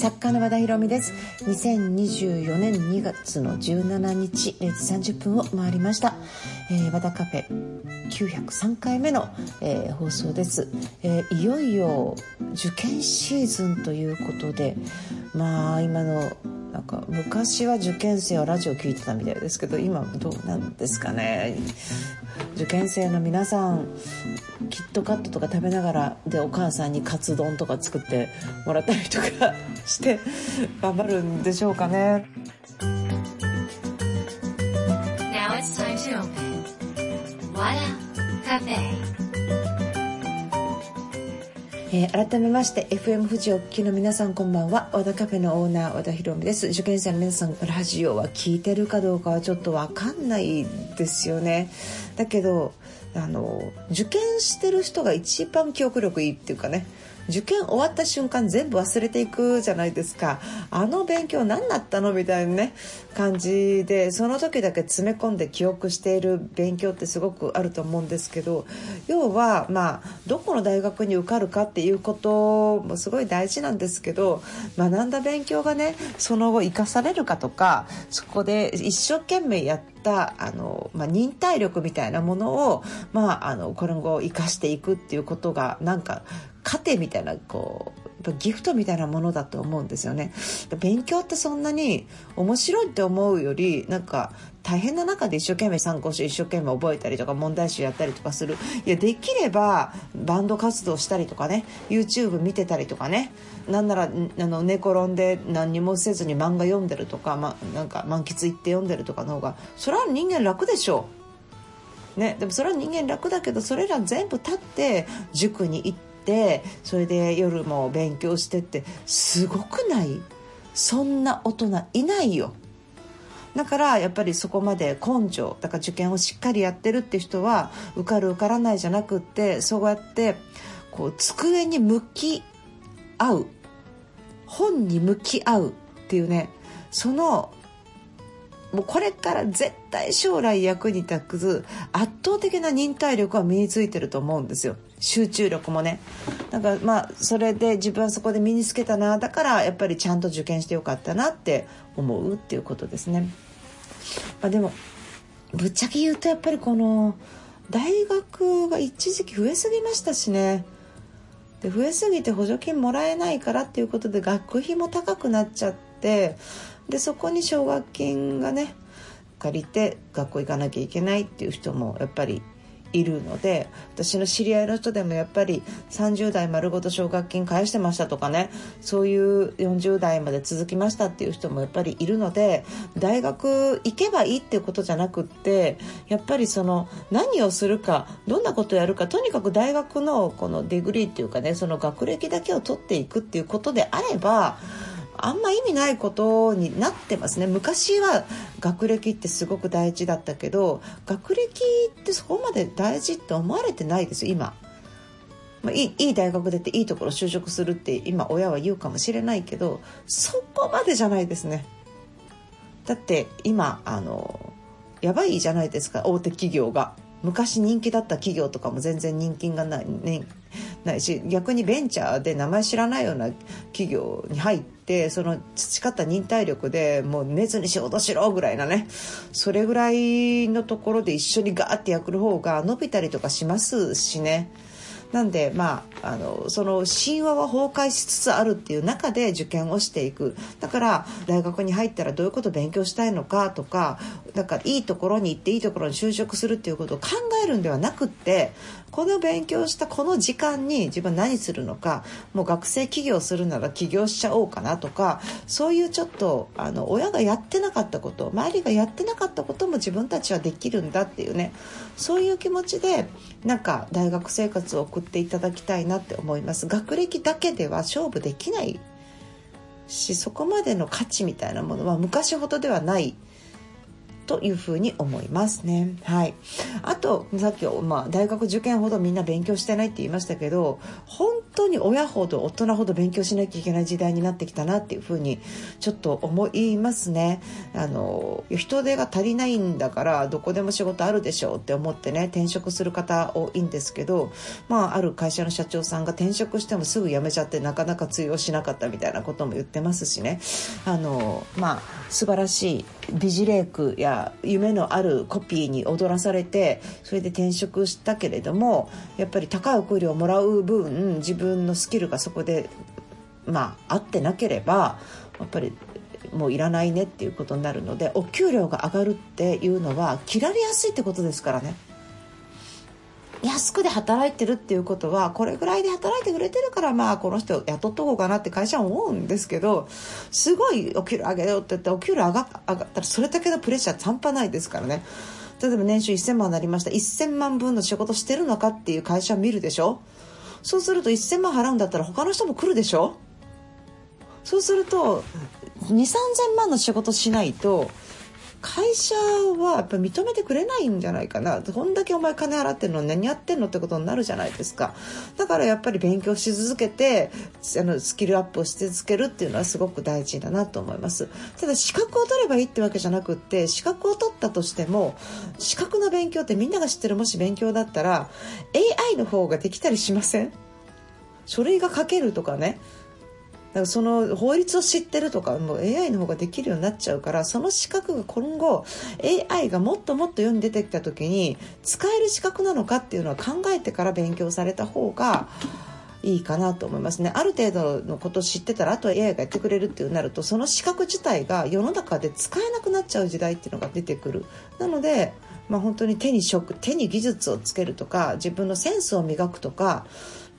作家の和田博美です。2024年2月の17日0時30分を回りました、えー、和田カフェ903回目の、えー、放送です、えー、いよいよ受験シーズンということでまあ今のなんか昔は受験生はラジオ聞いてたみたいですけど今どうなんですかね受験生の皆さんキットカットとか食べながらでお母さんにカツ丼とか作ってもらったりとかして頑張るんでしょうかね。Now it's time to open. What a cafe. えー、改めまして FM 富士お聞きの皆さんこんばんは。和田カフェのオーナー和田博美です。受験生の皆さんラジオは聞いてるかどうかはちょっとわかんないですよね。だけどあの受験してる人が一番記憶力いいっていうかね。受験終わった瞬間全部忘れていくじゃないですか。あの勉強何だったのみたいなね感じでその時だけ詰め込んで記憶している勉強ってすごくあると思うんですけど要はまあどこの大学に受かるかっていうこともすごい大事なんですけど学んだ勉強がねその後生かされるかとかそこで一生懸命やったあの、まあ、忍耐力みたいなものを、まあ、あのこれ後生かしていくっていうことがなんか糧みたいなこうギフトみたいなものだと思うんですよね。勉強ってそんなに面白いって思うよりなんか大変な中で一生懸命参考書一生懸命覚えたりとか問題集やったりとかする。いやできればバンド活動したりとかね YouTube 見てたりとかねなんならあの寝転んで何にもせずに漫画読んでるとか、ま、なんか満喫行って読んでるとかの方がそれは人間楽でしょう。ね、でもそれは人間楽だけどそれら全部立って塾に行っててそれで夜も勉強してってすごくない？そんな大人いないよ。だからやっぱりそこまで根性だから受験をしっかりやってるって人は受かる受からないじゃなくってそうやってこう机に向き合う本に向き合うっていうねそのもうこれから絶対将来役に立つ圧倒的な忍耐力は身についてると思うんですよ。集中力もね。なんかまあそれで自分はそこで身につけたな。だからやっぱりちゃんと受験してよかったなって思うっていうことですね、まあ、でもぶっちゃけ言うとやっぱりこの大学が一時期増えすぎましたしね。で増えすぎて補助金もらえないからっていうことで学費も高くなっちゃってでそこに奨学金がね借りて学校行かなきゃいけないっていう人もやっぱりいるので私の知り合いの人でもやっぱり30代丸ごと奨学金返してましたとかねそういう40代まで続きましたっていう人もやっぱりいるので大学行けばいいっていうことじゃなくってやっぱりその何をするかどんなことをやるかとにかく大学のこのデグリーっていうかねその学歴だけを取っていくっていうことであればあんま意味ないことになってますね昔は学歴ってすごく大事だったけど学歴ってそこまで大事って思われてないですよ今。まあ、いいいい大学出ていいところ就職するって今親は言うかもしれないけどそこまでじゃないですね。だって今あのやばいじゃないですか大手企業が。昔人気だった企業とかも全然人気がない,、ね、ないし逆にベンチャーで名前知らないような企業に入ってその培った忍耐力でもう寝ずに仕事しろぐらいなねそれぐらいのところで一緒にガーってやる方が伸びたりとかしますしね。なんでまああのその神話は崩壊しつつあるっていう中で受験をしていく。だから大学に入ったらどういうこと勉強したいのかとかなんかいいところに行っていいところに就職するっていうことを考えるんではなくってこの勉強したこの時間に自分何するのかもう学生起業するなら起業しちゃおうかなとかそういうちょっとあの親がやってなかったこと周りがやってなかったことも自分たちはできるんだっていうねそういう気持ちでなんか大学生活を送っていただきたいなって思います。学歴だけでは勝負できないしそこまでの価値みたいなものは昔ほどではないというふうに思いますね。はい。あと、さっき、まあ、大学受験ほどみんな勉強してないって言いましたけど、本当に親ほど大人ほど勉強しなきゃいけない時代になってきたなっていうふうにちょっと思いますね。あの、人手が足りないんだからどこでも仕事あるでしょうって思ってね、転職する方多いんですけど、まあ、ある会社の社長さんが転職してもすぐ辞めちゃってなかなか通用しなかったみたいなことも言ってますしね。あの、まあ、素晴らしい美辞麗句や夢のあるコピーに踊らされてそれで転職したけれどもやっぱり高いお給料をもらう分自分分のスキルがそこでまあ合ってなければやっぱりもういらないねっていうことになるのでお給料が上がるっていうのは切られやすいってことですからね。安くで働いてるっていうことはこれぐらいで働いてくれてるからまあこの人雇っとこうかなって会社は思うんですけどすごいお給料上げようって言ってお給料上が上がったらそれだけのプレッシャー半端ないですからね。例えば年収1000万になりました。1000万分の仕事してるのかっていう会社を見るでしょ？そうすると1000万払うんだったら他の人も来るでしょ？そうすると2 3 0 0 0万の仕事しないと会社はやっぱ認めてくれないんじゃないかな。こんだけお前金払ってるの何やってんのってことになるじゃないですか。だからやっぱり勉強し続けてあのスキルアップをし続けるっていうのはすごく大事だなと思います。ただ資格を取ればいいってわけじゃなくって資格を取ったとしても資格の勉強ってみんなが知ってる。もし勉強だったら AI の方ができたりしません？書類が書けるとかね。だからその法律を知ってるとかもう AI の方ができるようになっちゃうからその資格が今後 AI がもっともっと世に出てきた時に使える資格なのかっていうのは考えてから勉強された方がいいかなと思いますね。ある程度のことを知ってたらあとは AI がやってくれるっていうなるとその資格自体が世の中で使えなくなっちゃう時代っていうのが出てくる。なのでまあ、本当に手に職手に技術をつけるとか自分のセンスを磨くとか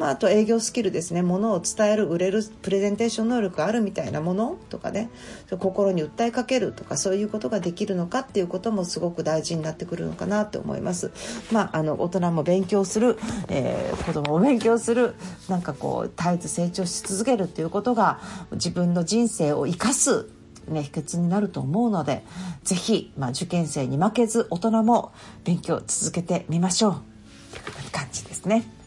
まあ、あと営業スキルですねものを伝える売れるプレゼンテーション能力があるみたいなものとかね心に訴えかけるとかそういうことができるのかっていうこともすごく大事になってくるのかなと思います。まあ、あの大人も勉強する、えー、子供も勉強するなんかこう絶えず成長し続けるっていうことが自分の人生を生かすね、秘訣になると思うのでぜひ、まあ、受験生に負けず大人も勉強続けてみましょうという感じですね。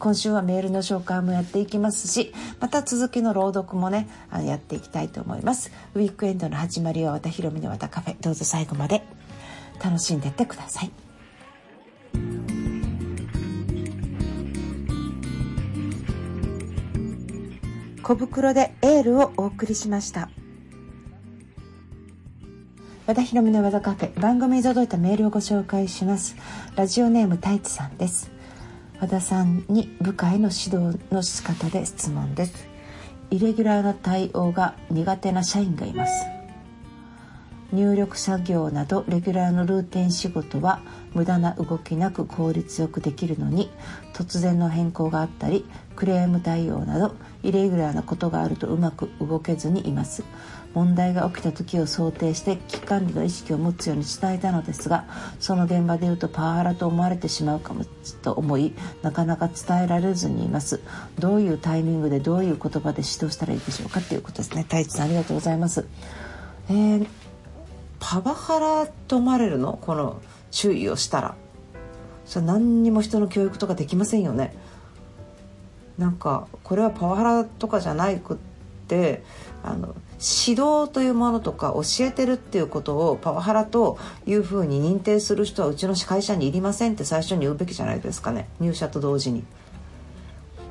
今週はメールの紹介もやっていきますしまた続きの朗読もねあのやっていきたいと思います。ウィークエンドの始まりは和田ひろみの和田カフェ。どうぞ最後まで。楽しんでってください。小袋でエールをお送りしました。和田ひろみの和田カフェ。番組に届いたメールをご紹介します。ラジオネーム太一さんです。和田さんに部下への指導の仕方で質問です。イレギュラーな対応が苦手な社員がいます。入力作業などレギュラーのルーティン仕事は無駄な動きなく効率よくできるのに突然の変更があったりクレーム対応などイレギュラーなことがあるとうまく動けずにいます。問題が起きた時を想定して危機管理の意識を持つように伝えたのですがその現場で言うとパワハラと思われてしまうかもと思いなかなか伝えられずにいます。どういうタイミングでどういう言葉で指導したらいいでしょうかということですね。太一さんありがとうございます。えー、パワハラと思われるの？この注意をしたら。それ何にも人の教育とかできませんよね。なんかこれはパワハラとかじゃなくってあの指導というものとか教えてるっていうことをパワハラというふうに認定する人はうちの会社にいりませんって最初に言うべきじゃないですかね。入社と同時に。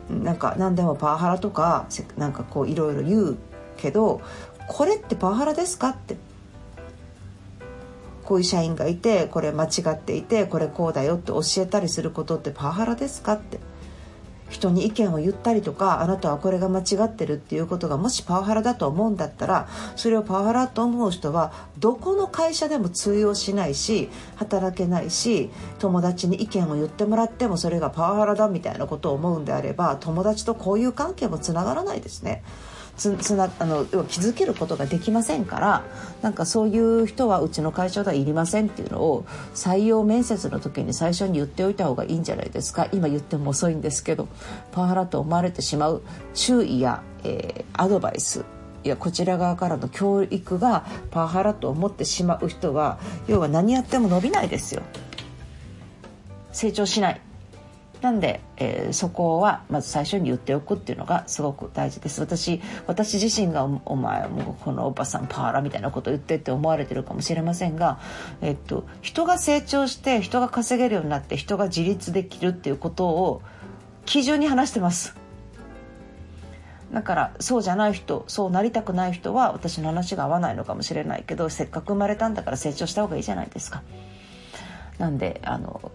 なんか何でもパワハラとかなんかこういろいろ言うけどこれってパワハラですかって。こういう社員がいてこれ間違っていてこれこうだよって教えたりすることってパワハラですかって人に意見を言ったりとかあなたはこれが間違ってるっていうことがもしパワハラだと思うんだったらそれをパワハラと思う人はどこの会社でも通用しないし働けないし友達に意見を言ってもらってもそれがパワハラだみたいなことを思うんであれば友達と交友関係もつながらないですね。つつなあの気づけることができませんからなんかそういう人はうちの会社ではいりませんっていうのを採用面接の時に最初に言っておいた方がいいんじゃないですか。今言っても遅いんですけどパワハラと思われてしまう注意や、えー、アドバイスいやこちら側からの教育がパワハラと思ってしまう人は要は何やっても伸びないですよ。成長しない。なんで、えー、そこはまず最初に言っておくっていうのがすごく大事です。私私自身がお前もうこのおばさんパーラみたいなこと言ってって思われてるかもしれませんが、えっと、人が成長して人が稼げるようになって人が自立できるっていうことを基準に話してます。だからそうじゃない人そうなりたくない人は私の話が合わないのかもしれないけどせっかく生まれたんだから成長した方がいいじゃないですか。なんであの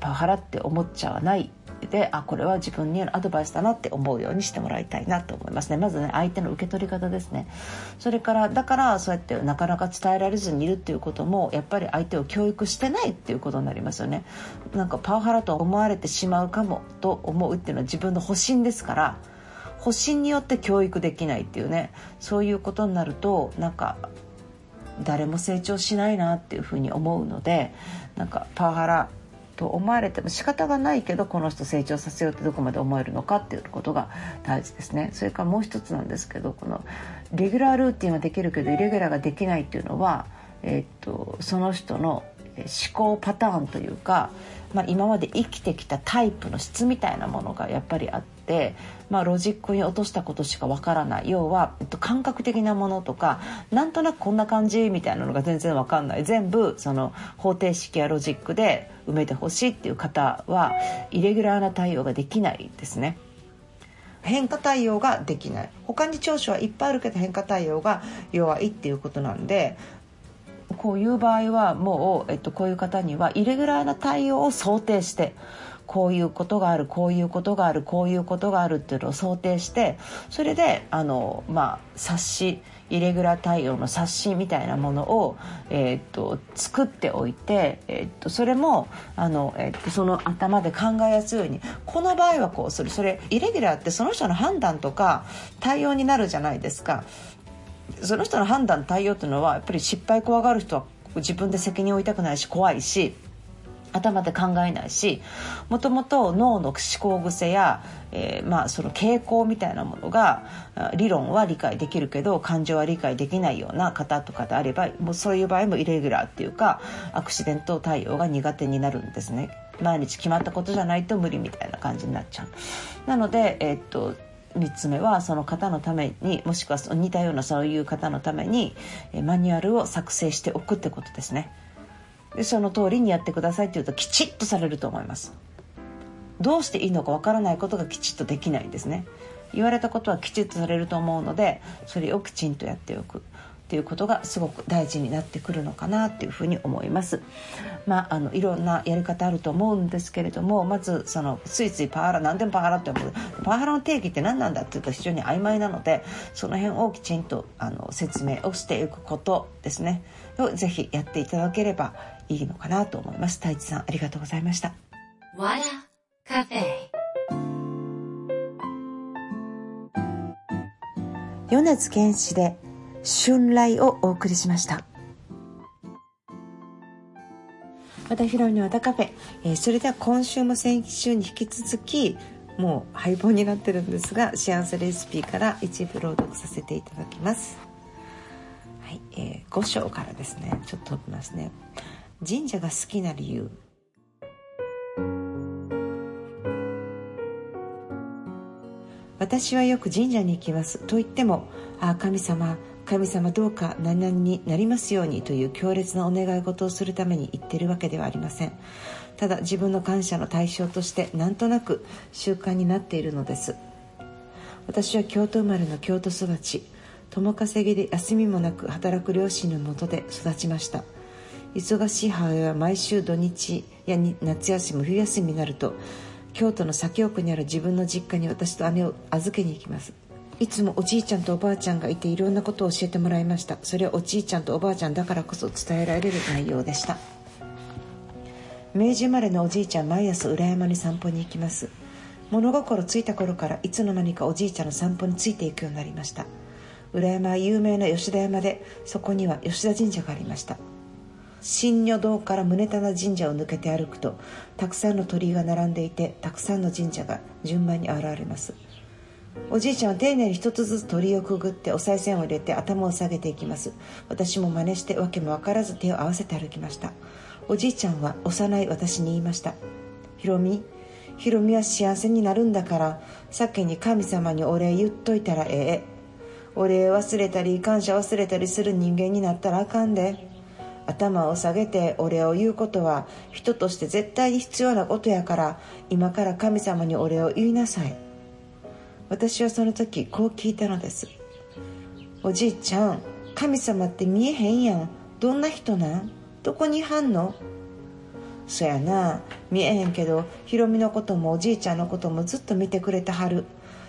パワハラって思っちゃわないであこれは自分にアドバイスだなって思うようにしてもらいたいなと思いますね。まずね相手の受け取り方ですね。それからだからそうやってなかなか伝えられずにいるっていうこともやっぱり相手を教育してないっていうことになりますよね。なんかパワハラと思われてしまうかもと思うっていうのは自分の保身ですから保身によって教育できないっていうねそういうことになるとなんか誰も成長しないなっていうふうに思うのでなんかパワハラと思われても仕方がないけどこの人成長させようってどこまで思えるのかっていうことが大事ですね。それからもう一つなんですけどこのレギュラールーティンはできるけどイレギュラーができないっていうのは、えー、っとその人の思考パターンというか、まあ、今まで生きてきたタイプの質みたいなものがやっぱりあってて、まあ、ロジックに落としたことしかわからない。要は、えっと、感覚的なものとかなんとなくこんな感じみたいなのが全然わかんない。全部その方程式やロジックで埋めてほしいっていう方はイレギュラーな対応ができないですね。変化対応ができない。他に長所はいっぱいあるけど変化対応が弱いっていうことなんでこういう場合はもう、えっと、こういう方にはイレギュラーな対応を想定してこういうことがあるこういうことがあるこういうことがあるっていうのを想定してそれであの、まあ、冊子イレギュラー対応の冊子みたいなものを、えー、っと作っておいて、えー、っとそれもあの、えー、っとその頭で考えやすいようにこの場合はこうするそれイレギュラーってその人の判断とか対応になるじゃないですか。その人の判断対応というのはやっぱり失敗怖がる人は自分で責任を負いたくないし怖いし頭で考えないしもともと脳の思考癖や、えー、まあその傾向みたいなものが理論は理解できるけど感情は理解できないような方とかであればもうそういう場合もイレギュラーっていうかアクシデント対応が苦手になるんですね。毎日決まったことじゃないと無理みたいな感じになっちゃう。なので、えー、っと3つ目はその方のためにもしくは似たようなそういう方のためにマニュアルを作成しておくってことですねでその通りにやってくださいって言うときちっとされると思います。どうしていいのかわからないことがきちっとできないんですね。言われたことはきちっとされると思うのでそれをきちんとやっておく。っていうことがすごく大事になってくるのかなっていうふうに思います。まあ、あのいろんなやり方あると思うんですけれどもまずそのついついパワハラ何でもパワハラって思う。パワハラの定義って何なんだっていうと非常に曖昧なのでその辺をきちんとあの説明をしていくことですね。をぜひやっていただければいいのかなと思います。太一さんありがとうございました。カフェ。米津玄師で春来をお送りしました。和田ヒロの和田カフェ、えー、それでは今週も先週に引き続きもう配棒になってるんですが幸せレシピから一部朗読させていただきます。はい、えー、5章からですね。ちょっと飛びますね神社が好きな理由。私はよく神社に行きますと言っても「ああ神様神様どうか何々になりますようにという強烈なお願い事をするために言ってるわけではありません。ただ自分の感謝の対象としてなんとなく習慣になっているのです。私は京都生まれの京都育ち。共稼ぎで休みもなく働く両親のもとで育ちました。忙しい母親は毎週土日や夏休み冬休みになると京都の左京区にある自分の実家に私と姉を預けに行きます。いつもおじいちゃんとおばあちゃんがいていろんなことを教えてもらいました。それはおじいちゃんとおばあちゃんだからこそ伝えられる内容でした。明治生まれのおじいちゃん毎朝裏山に散歩に行きます。物心ついた頃からいつの間にかおじいちゃんの散歩についていくようになりました。裏山は有名な吉田山でそこには吉田神社がありました。新女堂から宗棚神社を抜けて歩くとたくさんの鳥居が並んでいてたくさんの神社が順番に現れます。おじいちゃんは丁寧に一つずつ鳥居をくぐってお賽銭を入れて頭を下げていきます。私も真似して訳も分からず手を合わせて歩きました。おじいちゃんは幼い私に言いましたひろみひろみは幸せになるんだから先に神様にお礼言っといたらええ。お礼忘れたり感謝忘れたりする人間になったらあかんで。頭を下げてお礼を言うことは人として絶対に必要なことやから今から神様にお礼を言いなさい。私はその時こう聞いたのです。おじいちゃん神様って見えへんやん。どんな人なん？どこにいはんの？そやな。見えへんけどひろみのこともおじいちゃんのこともずっと見てくれてはる。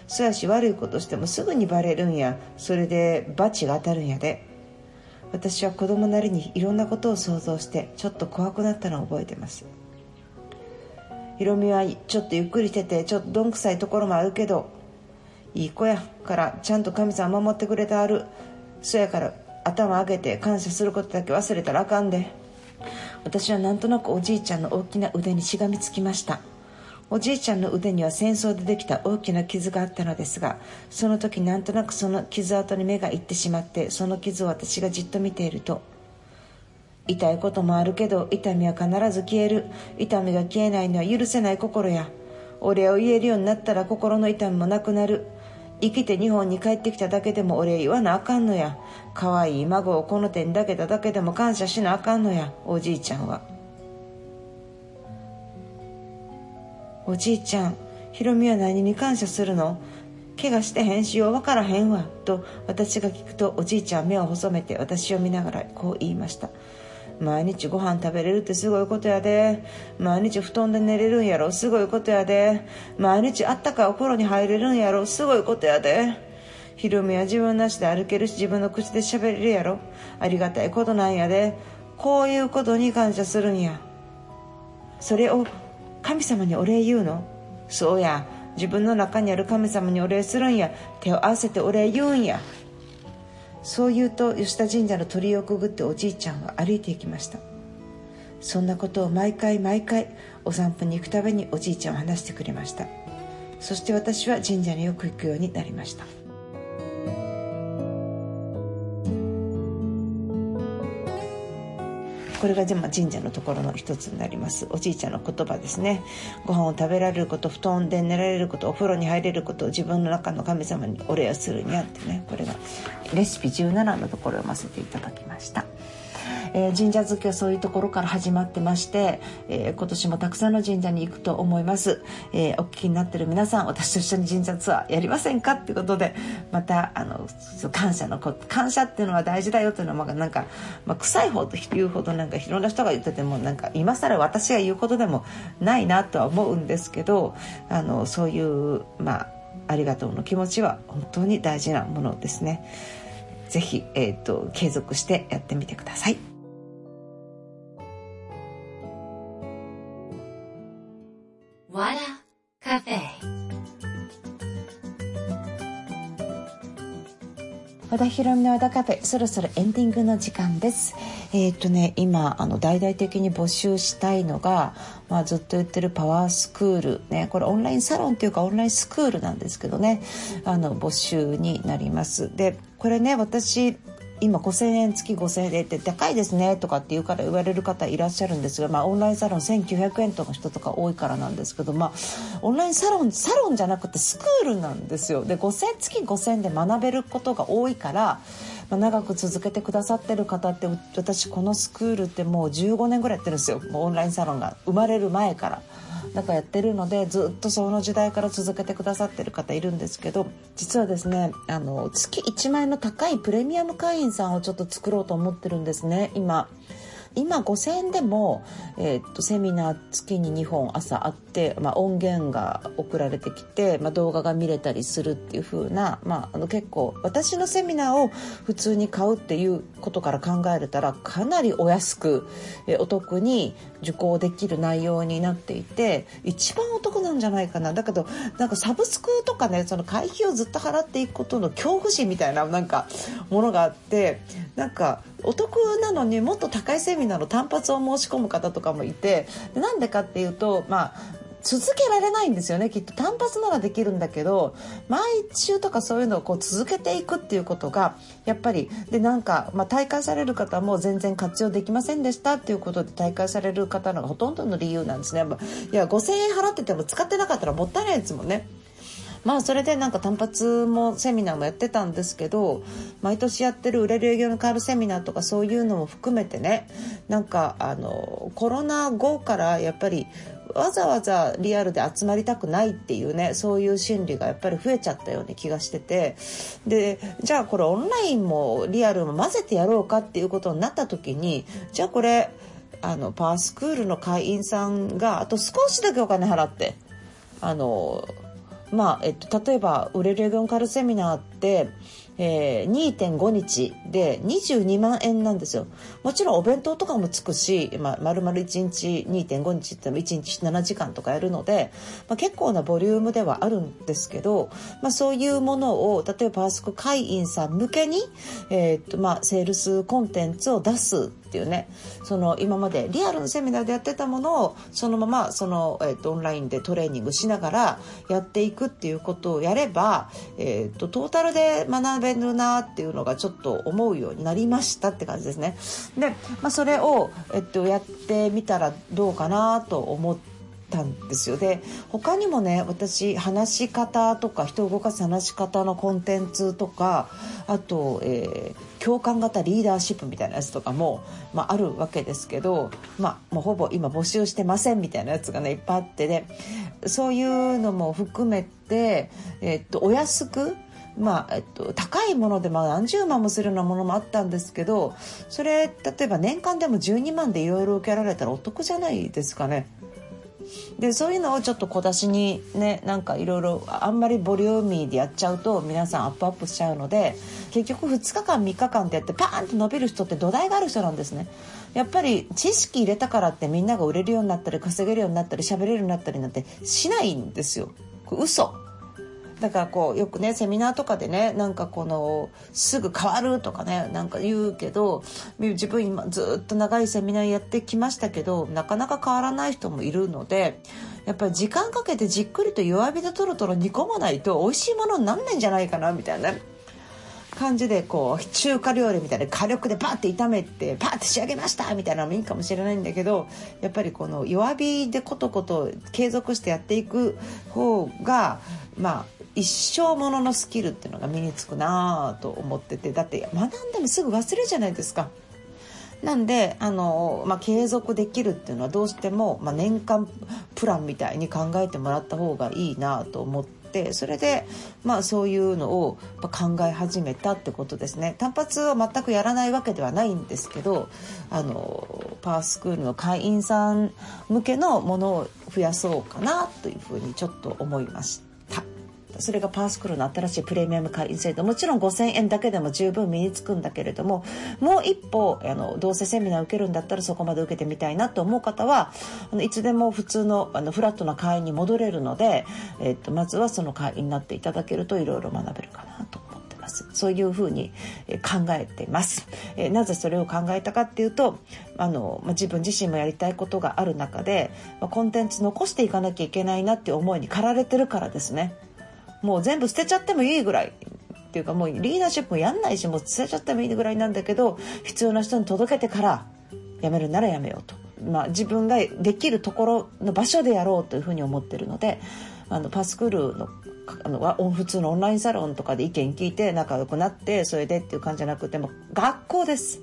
そやし悪いことしてもすぐにバレるんや。それで罰が当たるんやで。私は子供なりにいろんなことを想像してちょっと怖くなったのを覚えてます。ひろみはちょっとゆっくりしててちょっとどんくさいところもあるけどいい子やからちゃんと神様守ってくれてある。そやから頭上げて感謝することだけ忘れたらあかんで。私はなんとなくおじいちゃんの大きな腕にしがみつきました。おじいちゃんの腕には戦争でできた大きな傷があったのですがその時なんとなくその傷跡に目がいってしまってその傷を私がじっと見ていると痛いこともあるけど痛みは必ず消える。痛みが消えないのは許せない心やお礼を言えるようになったら心の痛みもなくなる。生きて日本に帰ってきただけでもお礼言わなあかんのや。可愛い孫をこの手に抱けただけでも感謝しなあかんのやおじいちゃんは。おじいちゃんひろみは何に感謝するの？怪我してへんしよう分からへんわと私が聞くとおじいちゃん目を細めて私を見ながらこう言いました。毎日ご飯食べれるってすごいことやで。毎日布団で寝れるんやろすごいことやで。毎日あったかいお風呂に入れるんやろすごいことやで。ひろみは自分なしで歩けるし自分の口で喋れるやろ。ありがたいことなんやで。こういうことに感謝するんや。それを神様にお礼言うの？そうや。自分の中にある神様にお礼するんや。手を合わせてお礼言うんや。そう言うと吉田神社の鳥居をくぐっておじいちゃんは歩いていきました。そんなことを毎回毎回お散歩に行くたびにおじいちゃんは話してくれました。そして私は神社によく行くようになりました。これがでも神社のところの一つになります。おじいちゃんの言葉ですね。ご飯を食べられること布団で寝られることお風呂に入れること自分の中の神様にお礼をするにあってね。これがレシピ17のところを読ませていただきました。えー、神社好きはそういうところから始まってまして、えー、今年もたくさんの神社に行くと思います、えー、お聞きになってる皆さん私と一緒に神社ツアーやりませんか？ってことでまたあの感謝のこ感謝っていうのは大事だよというのはなんか、まあ、臭い方と言うほどなんかいろんな人が言っててもなんか今更私が言うことでもないなとは思うんですけどあのそういうまあありがとうの気持ちは本当に大事なものですね。ぜひ、えー、と継続してやってみてください。和田カフェ。和田ひろみの和田カフェそろそろエンディングの時間です。えっ、ー、とね今あの大々的に募集したいのが、まあ、ずっと言ってるパワースクール。ねこれオンラインサロンっていうかオンラインスクールなんですけどね。あの募集になります。でこれね私今5000円月5000円でって高いですねとかって言うから言われる方いらっしゃるんですが、まあ、オンラインサロン1900円とか人とか多いからなんですけど、まあ、オンラインサロンサロンじゃなくてスクールなんですよで5000月5000円で学べることが多いから、まあ、長く続けてくださってる方って私このスクールってもう15年ぐらいやってるんですよオンラインサロンが生まれる前から。なんかやってるのでずっとその時代から続けてくださってる方いるんですけど実はですねあの月1万円の高いプレミアム会員さんをちょっと作ろうと思ってるんですね今。今5000円でも、えー、っとセミナー月に2本朝あって、まあ、音源が送られてきて、まあ、動画が見れたりするっていう風な、まあ、あの結構私のセミナーを普通に買うっていうことから考えれたらかなりお安く、えー、お得に受講できる内容になっていて一番お得なんじゃないかな。だけどなんかサブスクとかねその会費をずっと払っていくことの恐怖心みたいななんかものがあってなんかお得なのにもっと高いセミナーの単発を申し込む方とかもいてなんでかっていうとまあ続けられないんですよねきっと単発ならできるんだけど毎週とかそういうのをこう続けていくっていうことがやっぱりでなんか、まあ、大会される方も全然活用できませんでしたっていうことで大会される方のほとんどの理由なんですね。いや5,000円払ってても使ってなかったらもったいないですもんね。まあそれでなんか単発もセミナーもやってたんですけど毎年やってる売れる営業の変わるセミナーとかそういうのも含めてねなんかあのコロナ後からやっぱりわざわざリアルで集まりたくないっていうねそういう心理がやっぱり増えちゃったような気がしててでじゃあこれオンラインもリアルも混ぜてやろうかっていうことになった時にじゃあこれあのパースクールの会員さんがあと少しだけお金払ってあのまあえっと、例えば売れる営業カルセミナーってえー、2.5日で22万円なんですよ。もちろんお弁当とかもつくし、まあ、丸々1日2.5日っても1日7時間とかやるので、まあ、結構なボリュームではあるんですけど、まあ、そういうものを例えばパースク会員さん向けに、えー、っとまあ、セールスコンテンツを出すっていうねその今までリアルのセミナーでやってたものをそのままその、えー、とオンラインでトレーニングしながらやっていくっていうことをやれば、えー、っとトータルで学べるなっていうのがちょっと思うようになりましたって感じですね。で、まあ、それを、えっと、やってみたらどうかなと思ったんですよで他にもね私話し方とか人を動かす話し方のコンテンツとかあと、えー、共感型リーダーシップみたいなやつとかも、まあ、あるわけですけど、まあ、もうほぼ今募集してませんみたいなやつがねいっぱいあってねそういうのも含めて、えー、っとお安くまあえっと、高いものでまあ何十万もするようなものもあったんですけどそれ例えば年間でも12万でいろいろ受けられたらお得じゃないですかね。でそういうのをちょっと小出しにねなんかいろいろあんまりボリューミーでやっちゃうと皆さんアップアップしちゃうので結局2日間3日間ってやってパーンと伸びる人って土台がある人なんですね。やっぱり知識入れたからってみんなが売れるようになったり稼げるようになったり喋れるようになったりなんてしないんですよ。嘘。だからこうよくねセミナーとかでねなんかこのすぐ変わるとかねなんか言うけど自分今ずっと長いセミナーやってきましたけどなかなか変わらない人もいるのでやっぱり時間かけてじっくりと弱火でとろとろ煮込まないと美味しいものになんないんじゃないかなみたいな感じでこう中華料理みたいな火力でバッて炒めてパッて仕上げましたみたいなのもいいかもしれないんだけどやっぱりこの弱火でコトコト継続してやっていく方がまあ一生もののスキルっていうのが身につくなと思っててだって学んでもすぐ忘れるじゃないですか。なんであの、まあ、継続できるっていうのはどうしても、まあ、年間プランみたいに考えてもらった方がいいなと思ってそれで、まあ、そういうのを考え始めたってことですね単発は全くやらないわけではないんですけどあのパースクールの会員さん向けのものを増やそうかなというふうにちょっと思いました。それがパースクールの新しいプレミアム会員制度もちろん5000円だけでも十分身につくんだけれどももう一歩あのどうせセミナー受けるんだったらそこまで受けてみたいなと思う方はあのいつでも普通のあのフラットな会員に戻れるので、えっと、まずはその会員になっていただけるといろいろ学べるかなと思ってます。そういうふうに考えてます。えなぜそれを考えたかっていうとあの、ま自分自身もやりたいことがある中で、まコンテンツ残していかなきゃいけないなっていう思いに駆られてるからですね。もう全部捨てちゃってもいいぐらい。っていうかもうリーダーシップもやんないしもう捨てちゃってもいいぐらいなんだけど必要な人に届けてからやめるならやめようと、まあ、自分ができるところの場所でやろうというふうに思ってるのであのパスクールのあの普通のオンラインサロンとかで意見聞いて仲良くなってそれでっていう感じじゃなくても学校です。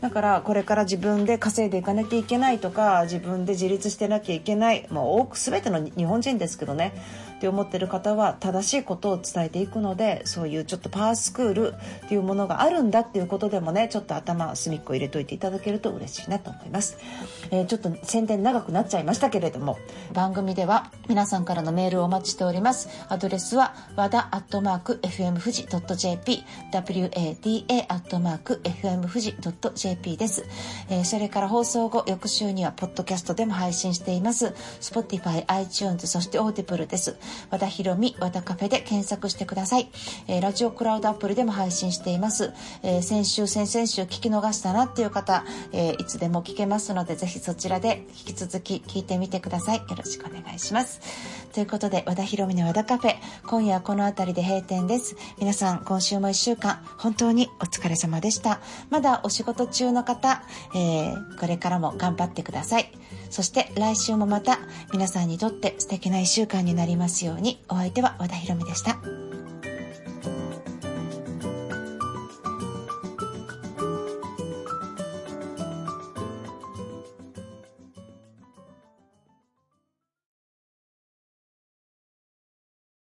だからこれから自分で稼いでいかなきゃいけないとか自分で自立してなきゃいけない。もう多く全ての日本人ですけどね。って思ってる方は正しいことを伝えていくのでそういうちょっとパワースクールっていうものがあるんだっていうことでもねちょっと頭隅っこ入れといていただけると嬉しいなと思います、えー、ちょっと宣伝長くなっちゃいましたけれども。番組では皆さんからのメールをお待ちしております。アドレスは和田アットマーク FM 富士 .jp wada アットマーク FM 富士 .jp です、えー、それから放送後翌週にはポッドキャストでも配信しています。Spotify、iTunes そして Audible です。和田ひろみ和田カフェで検索してください、えー、ラジオクラウドアプリでも配信しています、えー、先週先々週聞き逃したなっていう方、えー、いつでも聞けますのでぜひそちらで引き続き聞いてみてください。よろしくお願いします。ということで和田ひろみの和田カフェ今夜はこの辺りで閉店です。皆さん今週も1週間本当にお疲れ様でした。まだお仕事中の方、えー、これからも頑張ってください。そして来週もまた皆さんにとって素敵な1週間になりますようにお相手は和田博美でした。